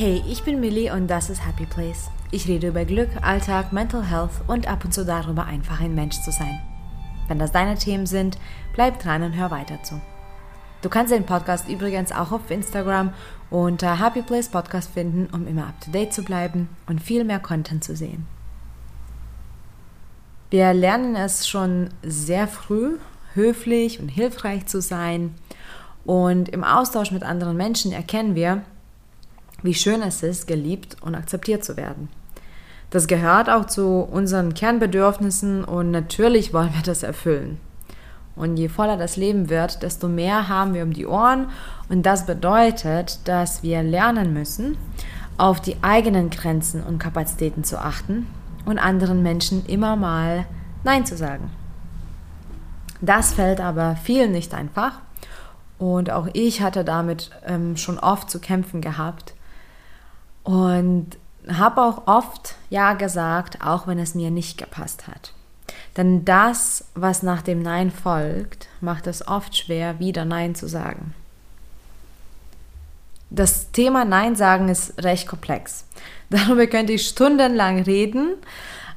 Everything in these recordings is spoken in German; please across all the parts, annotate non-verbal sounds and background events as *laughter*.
Hey, ich bin Millie und das ist Happy Place. Ich rede über Glück, Alltag, Mental Health und ab und zu darüber, einfach ein Mensch zu sein. Wenn das deine Themen sind, bleib dran und hör weiter zu. Du kannst den Podcast übrigens auch auf Instagram unter Happy Place Podcast finden, um immer up to date zu bleiben und viel mehr Content zu sehen. Wir lernen es schon sehr früh, höflich und hilfreich zu sein. Und im Austausch mit anderen Menschen erkennen wir, wie schön es ist, geliebt und akzeptiert zu werden. Das gehört auch zu unseren Kernbedürfnissen und natürlich wollen wir das erfüllen. Und je voller das Leben wird, desto mehr haben wir um die Ohren. Und das bedeutet, dass wir lernen müssen, auf die eigenen Grenzen und Kapazitäten zu achten und anderen Menschen immer mal Nein zu sagen. Das fällt aber vielen nicht einfach. Und auch ich hatte damit ähm, schon oft zu kämpfen gehabt. Und habe auch oft Ja gesagt, auch wenn es mir nicht gepasst hat. Denn das, was nach dem Nein folgt, macht es oft schwer, wieder Nein zu sagen. Das Thema Nein sagen ist recht komplex. *laughs* Darüber könnte ich stundenlang reden,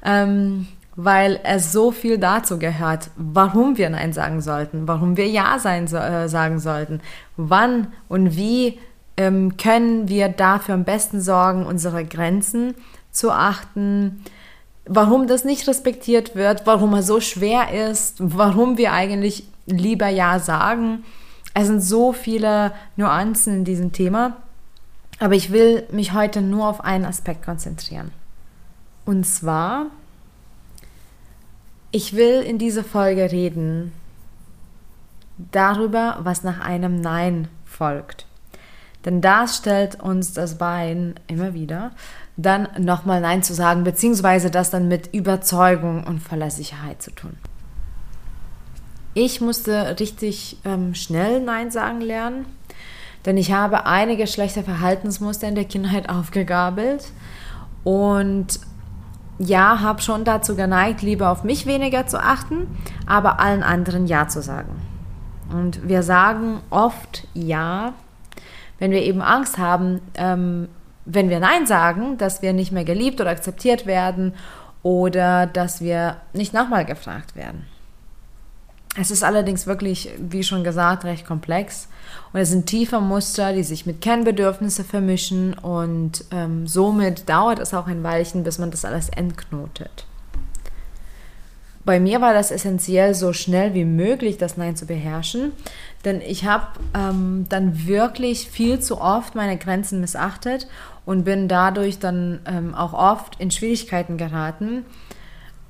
ähm, weil es so viel dazu gehört, warum wir Nein sagen sollten, warum wir Ja sein, äh, sagen sollten, wann und wie ähm, können wir dafür am besten sorgen, unsere Grenzen zu achten, warum das nicht respektiert wird, warum es so schwer ist, warum wir eigentlich lieber Ja sagen. Es sind so viele Nuancen in diesem Thema, aber ich will mich heute nur auf einen Aspekt konzentrieren. Und zwar, ich will in dieser Folge reden darüber, was nach einem Nein folgt. Denn das stellt uns das Bein immer wieder, dann nochmal Nein zu sagen, beziehungsweise das dann mit Überzeugung und voller Sicherheit zu tun. Ich musste richtig ähm, schnell Nein sagen lernen, denn ich habe einige schlechte Verhaltensmuster in der Kindheit *laughs* aufgegabelt und ja, habe schon dazu geneigt, lieber auf mich weniger zu achten, aber allen anderen Ja zu sagen. Und wir sagen oft Ja, wenn wir eben Angst haben, ähm, wenn wir Nein sagen, dass wir nicht mehr geliebt oder akzeptiert werden oder dass wir nicht nochmal gefragt werden. Es ist allerdings wirklich, wie schon gesagt, recht komplex und es sind tiefe Muster, die sich mit Kernbedürfnissen vermischen und ähm, somit dauert es auch ein Weilchen, bis man das alles entknotet. Bei mir war das essentiell, so schnell wie möglich das Nein zu beherrschen, denn ich habe ähm, dann wirklich viel zu oft meine Grenzen missachtet und bin dadurch dann ähm, auch oft in Schwierigkeiten geraten,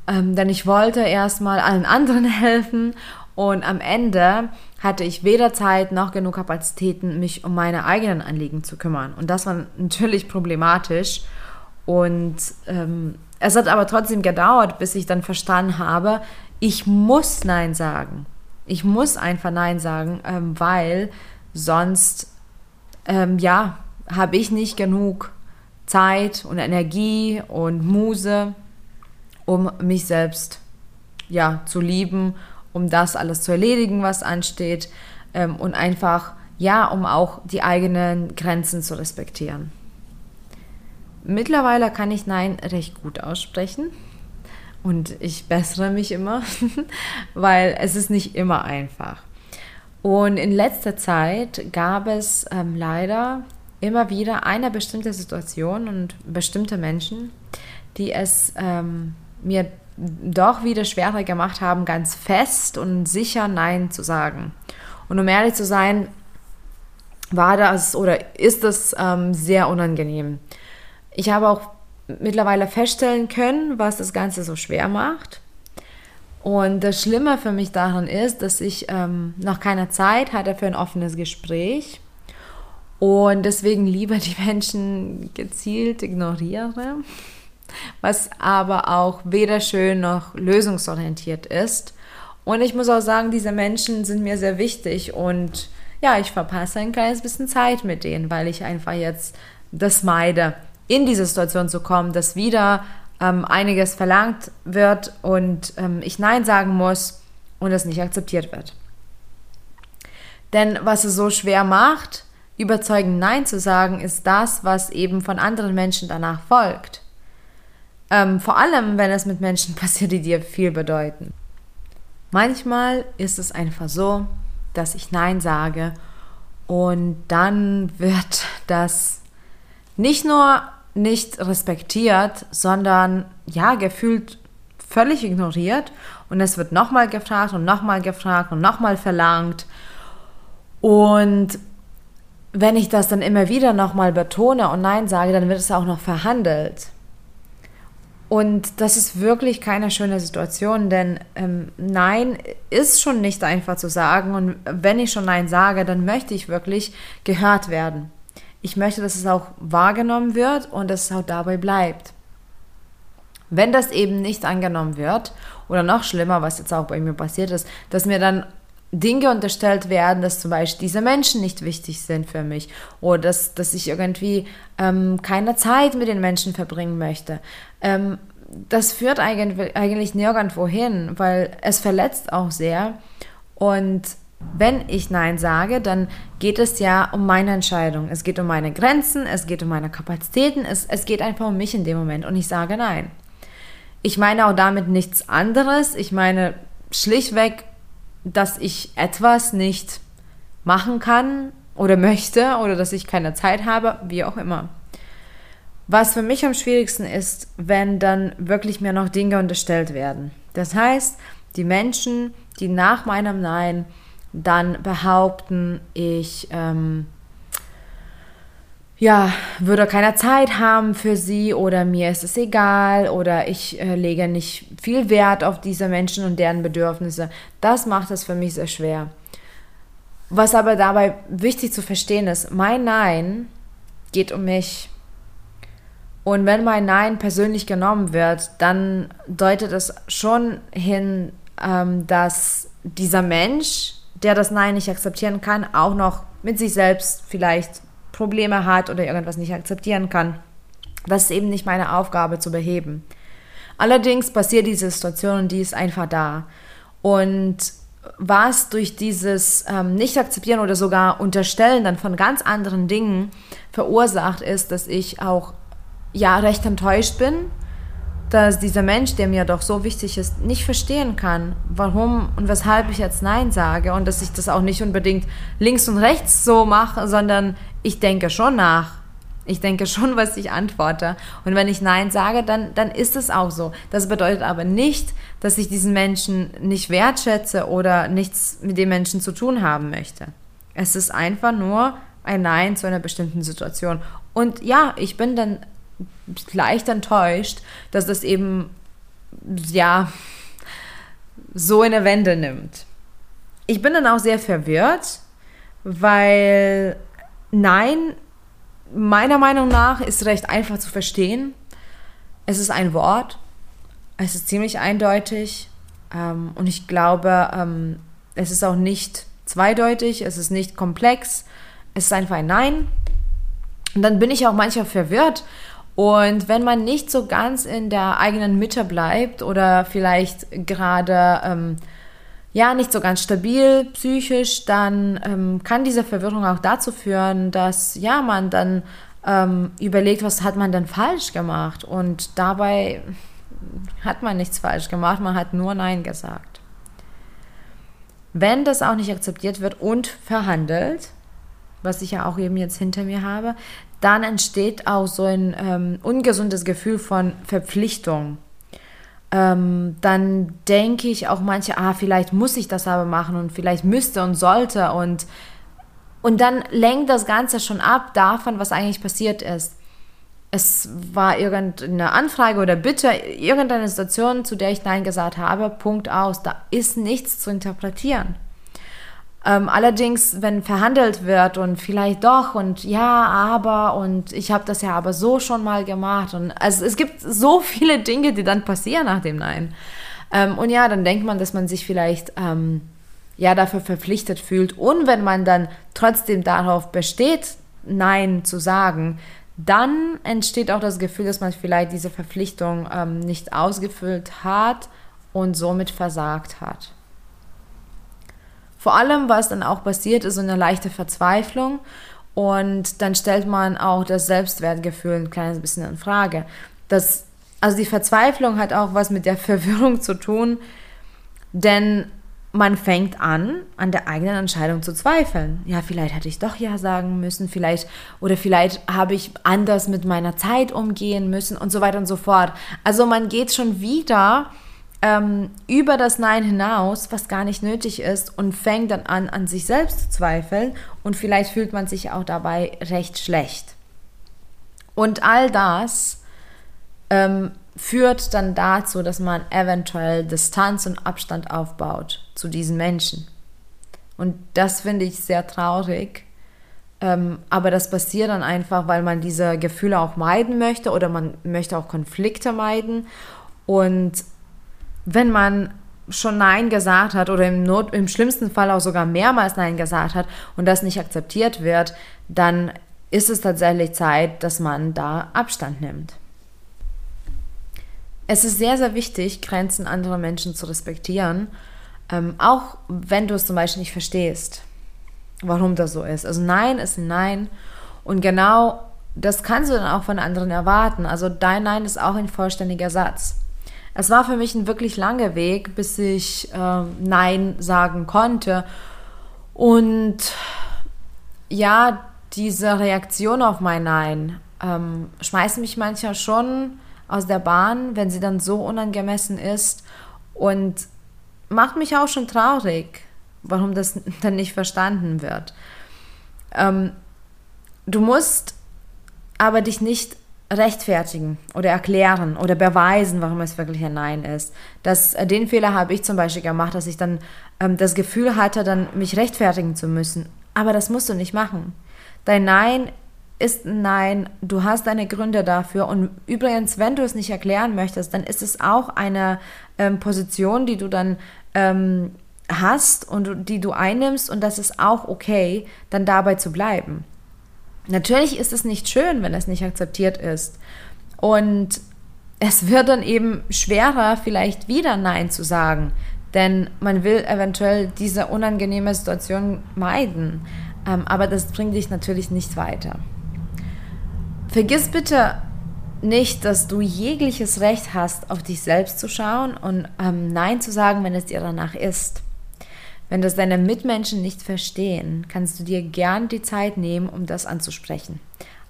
ähm, denn ich wollte erstmal allen anderen *laughs* helfen und am Ende hatte ich weder Zeit noch genug Kapazitäten, mich um meine eigenen Anliegen zu kümmern. Und das war natürlich problematisch und ähm, es hat aber trotzdem gedauert, bis ich dann verstanden habe, ich muss Nein sagen. Ich muss einfach Nein sagen, ähm, weil sonst, ähm, ja, habe ich nicht genug Zeit und Energie und Muse, um mich selbst ja, zu lieben, um das alles zu erledigen, was ansteht ähm, und einfach, ja, um auch die eigenen Grenzen zu respektieren. Mittlerweile kann ich Nein recht gut aussprechen und ich bessere mich immer, *laughs* weil es ist nicht immer einfach. Und in letzter Zeit gab es ähm, leider immer wieder eine bestimmte Situation und bestimmte Menschen, die es ähm, mir doch wieder schwerer gemacht haben, ganz fest und sicher Nein zu sagen. Und um ehrlich zu sein, war das oder ist das ähm, sehr unangenehm. Ich habe auch mittlerweile feststellen können, was das Ganze so schwer macht. Und das Schlimme für mich daran ist, dass ich ähm, noch keine Zeit hatte für ein offenes Gespräch und deswegen lieber die Menschen gezielt ignoriere, was aber auch weder schön noch lösungsorientiert ist. Und ich muss auch sagen, diese Menschen sind mir sehr wichtig und ja, ich verpasse ein kleines bisschen Zeit mit denen, weil ich einfach jetzt das meide in diese Situation zu kommen, dass wieder ähm, einiges verlangt wird und ähm, ich Nein sagen muss und es nicht akzeptiert wird. Denn was es so schwer macht, überzeugend Nein zu sagen, ist das, was eben von anderen Menschen danach folgt. Ähm, vor allem, wenn es mit Menschen *laughs* passiert, die dir viel bedeuten. Manchmal ist es einfach so, dass ich Nein sage und dann wird das nicht nur nicht respektiert, sondern ja, gefühlt völlig ignoriert und es wird nochmal gefragt und nochmal gefragt und nochmal verlangt. Und wenn ich das dann immer wieder nochmal betone und Nein sage, dann wird es auch noch verhandelt. Und das ist wirklich keine schöne Situation, denn ähm, Nein ist schon nicht einfach zu sagen. Und wenn ich schon Nein sage, dann möchte ich wirklich gehört werden. Ich möchte, dass es auch wahrgenommen wird und dass es auch dabei bleibt. Wenn das eben nicht angenommen wird, oder noch schlimmer, was jetzt auch bei mir passiert ist, dass mir dann Dinge unterstellt werden, dass zum Beispiel diese Menschen nicht wichtig sind für mich oder dass, dass ich irgendwie ähm, keine Zeit mit den Menschen verbringen möchte. Ähm, das führt eigentlich, eigentlich nirgendwo hin, weil es verletzt auch sehr. Und wenn ich Nein sage, dann geht es ja um meine Entscheidung. Es geht um meine Grenzen, es geht um meine Kapazitäten, es, es geht einfach um mich in dem Moment und ich sage Nein. Ich meine auch damit nichts anderes. Ich meine schlichtweg, dass ich etwas nicht machen kann oder möchte oder dass ich keine Zeit habe, wie auch immer. Was für mich am schwierigsten ist, wenn dann wirklich mir noch Dinge unterstellt werden. Das heißt, die Menschen, die nach meinem Nein dann behaupten, ich ähm, ja, würde keine Zeit haben für sie oder mir ist es egal oder ich äh, lege nicht viel Wert auf diese Menschen und deren Bedürfnisse. Das macht es für mich sehr schwer. Was aber dabei wichtig zu verstehen ist, mein Nein geht um mich. Und wenn mein Nein persönlich genommen wird, dann deutet es schon hin, ähm, dass dieser Mensch, der das Nein nicht akzeptieren kann, auch noch mit sich selbst vielleicht Probleme hat oder irgendwas nicht akzeptieren kann. Das ist eben nicht meine Aufgabe zu beheben. Allerdings passiert diese Situation und die ist einfach da. Und was durch dieses ähm, Nicht-Akzeptieren oder sogar Unterstellen dann von ganz anderen Dingen verursacht, ist, dass ich auch ja recht enttäuscht bin, dass dieser Mensch, der mir doch so wichtig ist, nicht verstehen kann, warum und weshalb ich jetzt Nein sage und dass ich das auch nicht unbedingt links und rechts so mache, sondern ich denke schon nach. Ich denke schon, *laughs* was ich antworte. Und wenn ich Nein sage, dann, dann ist es auch so. Das bedeutet aber nicht, dass ich diesen Menschen nicht wertschätze oder nichts mit dem Menschen zu tun haben möchte. Es ist einfach nur ein Nein zu einer bestimmten Situation. Und ja, ich bin dann leicht enttäuscht, dass das eben, ja, so eine Wende nimmt. Ich bin dann auch sehr verwirrt, weil nein, meiner Meinung nach ist recht einfach zu verstehen. Es ist ein Wort, es ist ziemlich eindeutig ähm, und ich glaube, ähm, es ist auch nicht zweideutig, es ist nicht komplex, es ist einfach ein Nein. Und dann bin ich auch manchmal verwirrt und wenn man nicht so ganz in der eigenen Mitte bleibt oder vielleicht gerade ähm, ja nicht so ganz stabil psychisch, dann ähm, kann diese Verwirrung auch dazu führen, dass ja man dann ähm, überlegt, was hat man denn falsch gemacht und dabei hat man nichts falsch gemacht, man hat nur Nein gesagt. Wenn das auch nicht akzeptiert wird und verhandelt, was ich ja auch eben jetzt hinter mir habe, dann entsteht auch so ein ähm, ungesundes Gefühl von Verpflichtung. Ähm, dann denke ich auch manche, ah, vielleicht muss ich das aber machen und vielleicht müsste und sollte und, und dann lenkt das Ganze schon ab davon, was eigentlich passiert ist. Es war irgendeine Anfrage oder Bitte, irgendeine Situation, zu der ich Nein gesagt habe, Punkt aus. Da ist nichts zu interpretieren. Ähm, allerdings, wenn verhandelt wird und vielleicht doch und ja, aber und ich habe das ja aber so schon mal gemacht und also es gibt so *laughs* viele Dinge, die dann passieren nach dem Nein. Ähm, und ja, dann denkt man, dass man sich vielleicht ähm, ja dafür verpflichtet fühlt und wenn man dann trotzdem darauf besteht, Nein zu sagen, dann entsteht auch das Gefühl, dass man vielleicht diese Verpflichtung ähm, nicht ausgefüllt hat und somit versagt hat. Vor allem, was dann auch passiert, ist so eine leichte Verzweiflung Und dann stellt man auch das Selbstwertgefühl ein kleines bisschen in Frage. Das, also die Verzweiflung hat auch was mit der Verwirrung zu tun, denn man fängt an, an der eigenen Entscheidung zu zweifeln. Ja, vielleicht hätte ich doch Ja sagen müssen, vielleicht, oder vielleicht habe ich anders mit meiner Zeit umgehen müssen und so weiter und so fort. Also man geht schon wieder ähm, über das Nein hinaus, was gar nicht nötig ist, und fängt dann an, an sich selbst zu zweifeln und vielleicht fühlt man sich auch dabei recht schlecht. Und all das ähm, führt dann dazu, dass man eventuell Distanz und Abstand aufbaut zu diesen Menschen. Und das finde ich sehr traurig. Ähm, aber das passiert dann einfach, weil man diese Gefühle auch meiden möchte oder man möchte auch Konflikte meiden. Und wenn man schon Nein gesagt hat oder im, Not, im schlimmsten Fall auch sogar mehrmals Nein gesagt hat und das nicht akzeptiert wird, dann ist es tatsächlich Zeit, dass man da Abstand nimmt. Es ist sehr, sehr wichtig, Grenzen anderer Menschen zu respektieren, ähm, auch wenn du es zum Beispiel nicht verstehst, warum das so ist. Also Nein ist ein Nein und genau das kannst du dann auch von anderen erwarten. Also dein Nein ist auch ein vollständiger Satz. Es war für mich ein wirklich langer Weg, bis ich äh, Nein sagen konnte. Und ja, diese Reaktion auf mein Nein ähm, schmeißt mich manchmal schon aus der Bahn, wenn sie dann so unangemessen ist und macht mich auch schon traurig, warum das *laughs* dann nicht verstanden wird. Ähm, du musst aber dich nicht rechtfertigen oder erklären oder beweisen, warum es wirklich ein Nein ist. Das, äh, den Fehler habe ich zum Beispiel gemacht, dass ich dann ähm, das Gefühl hatte, dann mich rechtfertigen zu müssen. Aber das musst du nicht machen. Dein Nein ist ein Nein, du hast deine Gründe dafür. Und übrigens, wenn du es nicht erklären möchtest, dann ist es auch eine ähm, Position, die du dann ähm, hast und die du einnimmst und das ist auch okay, dann dabei zu bleiben. Natürlich ist es nicht schön, wenn es nicht akzeptiert ist. Und es wird dann eben schwerer, vielleicht wieder Nein zu sagen, denn man will eventuell diese unangenehme Situation meiden. Ähm, aber das bringt dich natürlich nicht weiter. Vergiss bitte nicht, dass du jegliches Recht hast, auf dich selbst zu schauen und ähm, Nein zu sagen, wenn es dir danach ist. Wenn das deine Mitmenschen nicht verstehen, kannst du dir gern die Zeit nehmen, um das anzusprechen.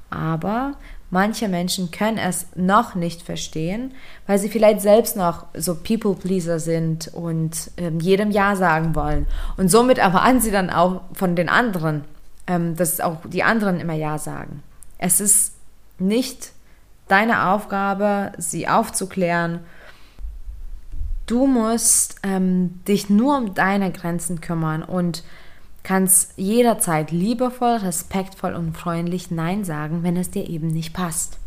Aber manche Menschen können es noch nicht verstehen, weil sie vielleicht selbst noch so People-Pleaser sind und ähm, jedem Ja sagen wollen. Und somit erwarten sie dann auch von den anderen, ähm, dass auch die anderen immer Ja sagen. Es ist nicht deine Aufgabe, sie aufzuklären Du musst ähm, dich nur um deine Grenzen kümmern und kannst jederzeit liebevoll, respektvoll und freundlich Nein sagen, wenn es dir eben nicht passt.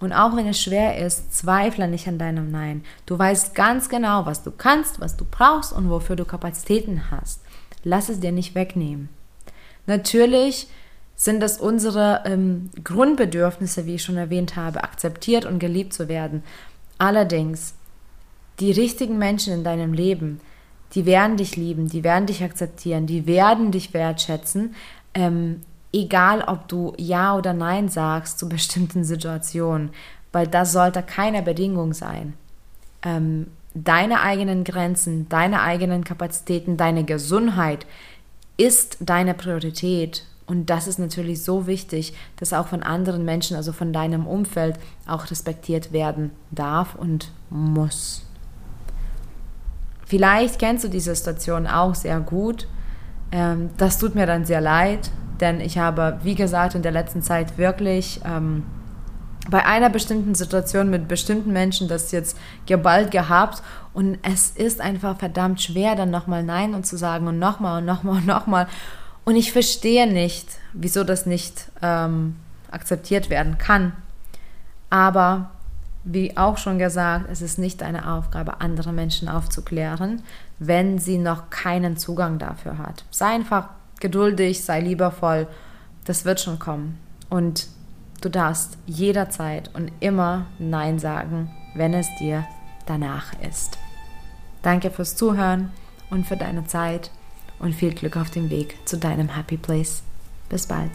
Und auch wenn es schwer ist, zweifle nicht an deinem Nein. Du weißt ganz genau, was du kannst, was du brauchst und wofür du Kapazitäten hast. Lass es dir nicht wegnehmen. Natürlich sind es unsere ähm, Grundbedürfnisse, wie ich schon erwähnt habe, akzeptiert und geliebt zu werden. Allerdings die richtigen Menschen in deinem Leben, die werden dich lieben, die werden dich akzeptieren, die werden dich wertschätzen, ähm, egal ob du Ja oder Nein sagst zu bestimmten Situationen, weil das sollte keine Bedingung sein. Ähm, deine eigenen Grenzen, deine eigenen Kapazitäten, deine Gesundheit ist deine Priorität. Und das ist natürlich so wichtig, dass auch von anderen Menschen, also von deinem Umfeld, auch respektiert werden darf und muss. Vielleicht kennst du diese Situation auch sehr gut. Ähm, das tut mir dann sehr leid, denn ich habe, wie gesagt, in der letzten Zeit wirklich ähm, bei einer bestimmten Situation mit bestimmten Menschen das jetzt geballt gehabt und es ist einfach verdammt schwer, dann nochmal Nein und zu sagen und nochmal und nochmal und nochmal. Und ich verstehe nicht, wieso das nicht ähm, akzeptiert werden kann. Aber wie auch schon gesagt, es ist nicht deine Aufgabe, andere Menschen aufzuklären, wenn sie noch keinen Zugang dafür hat. Sei einfach geduldig, sei liebevoll, das wird schon kommen. Und du darfst jederzeit und immer Nein sagen, wenn es dir danach ist. Danke fürs Zuhören und für deine Zeit und viel Glück auf dem Weg zu deinem Happy Place. Bis bald.